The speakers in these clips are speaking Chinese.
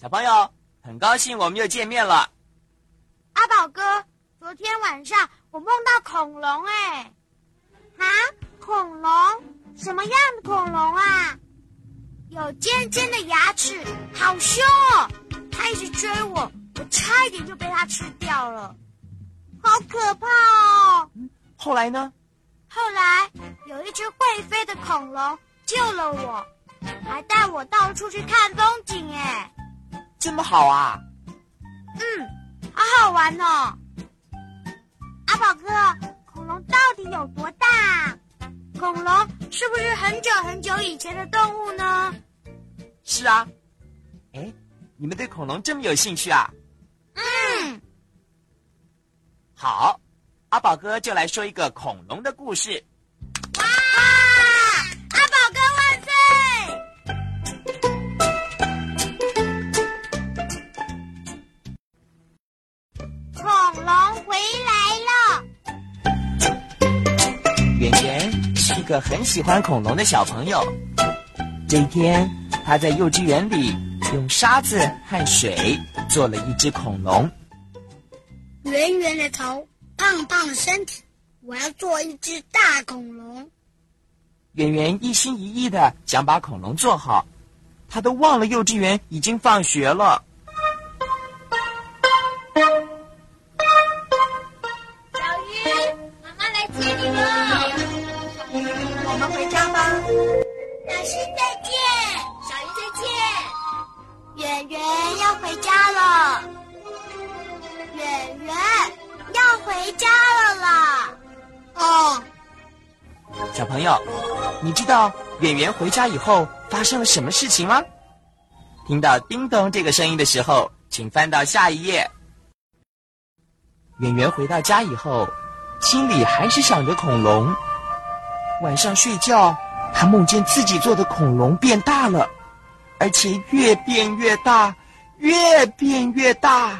小朋友，很高兴我们又见面了。阿宝哥，昨天晚上我梦到恐龙，哎，啊，恐龙？什么样的恐龙啊？有尖尖的牙齿，好凶哦！它一直追我，我差一点就被它吃掉了，好可怕哦！后来呢？后来有一只会飞的恐龙救了我，还带我到处去看风景，哎，这么好啊！嗯，好好玩哦。阿宝哥，恐龙到底有多大？恐龙是不是很久很久以前的动物呢？是啊，哎，你们对恐龙这么有兴趣啊？嗯，好，阿宝哥就来说一个恐龙的故事。恐龙回来了。圆圆是一个很喜欢恐龙的小朋友。这一天，他在幼稚园里用沙子和水做了一只恐龙。圆圆的头，胖胖的身体，我要做一只大恐龙。圆圆一心一意的想把恐龙做好，他都忘了幼稚园已经放学了。回家了啦。哦，小朋友，你知道圆圆回家以后发生了什么事情吗？听到叮咚这个声音的时候，请翻到下一页。圆圆回到家以后，心里还是想着恐龙。晚上睡觉，他梦见自己做的恐龙变大了，而且越变越大，越变越大。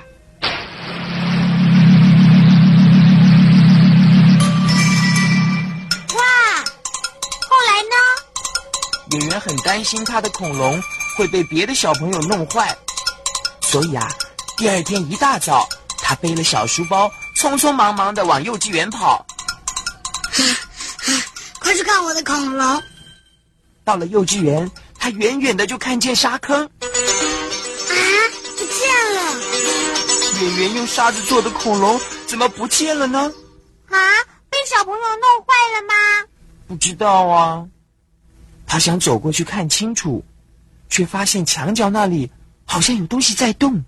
很担心他的恐龙会被别的小朋友弄坏，所以啊，第二天一大早，他背了小书包，匆匆忙忙的往幼稚园跑。快去看我的恐龙！到了幼稚园，他远远的就看见沙坑，啊，不见了！演员用沙子做的恐龙怎么不见了呢？啊，被小朋友弄坏了吗？不知道啊。他想走过去看清楚，却发现墙角那里好像有东西在动。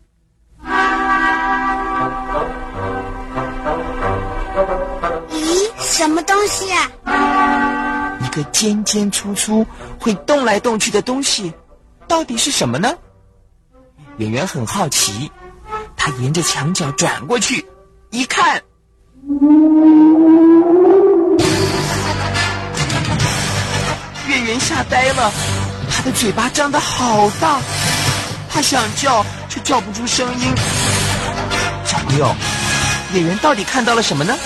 咦，什么东西啊？一个尖尖粗粗、会动来动去的东西，到底是什么呢？演员很好奇，他沿着墙角转过去，一看，圆圆吓呆了，他的嘴巴张得好大，他想叫却叫不出声音。小朋友，演员到底看到了什么呢？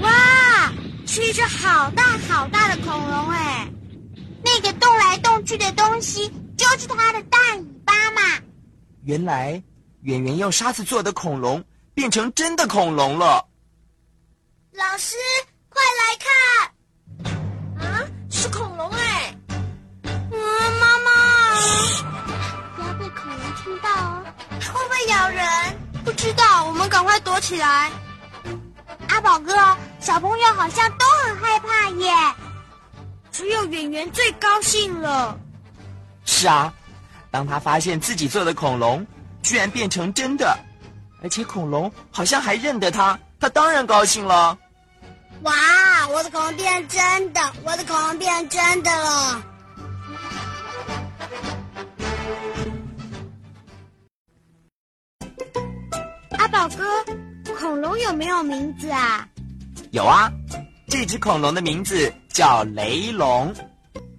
哇，是一只好大好大的恐龙哎！那个动来动去的东西就是它的大尾巴嘛。原来，圆圆用沙子做的恐龙变成真的恐龙了。老师，快来看！啊，是恐龙哎！啊，妈妈，不要被恐龙听到哦。会不会咬人？不知道，我们赶快躲起来。阿宝哥，小朋友好像都很害怕耶，只有圆圆最高兴了。是啊，当他发现自己做的恐龙居然变成真的，而且恐龙好像还认得他，他他当然高兴了。哇，我的恐龙变真的，我的恐龙变真的了。阿宝哥，恐龙有没有名字啊？有啊，这只恐龙的名字叫雷龙。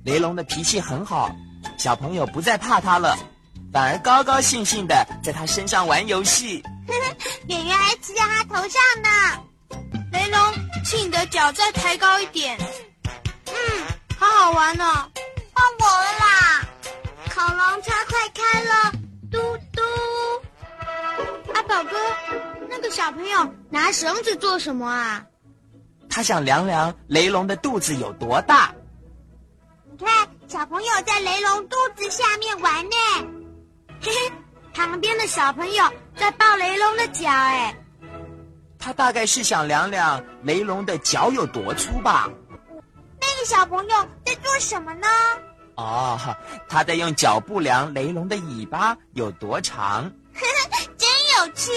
雷龙的脾气很好，小朋友不再怕它了，反而高高兴兴的在他身上玩游戏。圆圆还骑在他头上呢。雷龙，请你的脚再抬高一点。嗯，好好玩呢。换我了啦！恐龙车快开了，嘟嘟。阿宝哥，那个小朋友拿绳子做什么啊？他想量量雷龙的肚子有多大。你看，小朋友在雷龙肚子下面玩呢。嘿嘿，旁边的小朋友在抱雷龙的脚，哎。他大概是想量量雷龙的脚有多粗吧？那个小朋友在做什么呢？哦，他在用脚步量雷龙的尾巴有多长。呵 呵真有趣。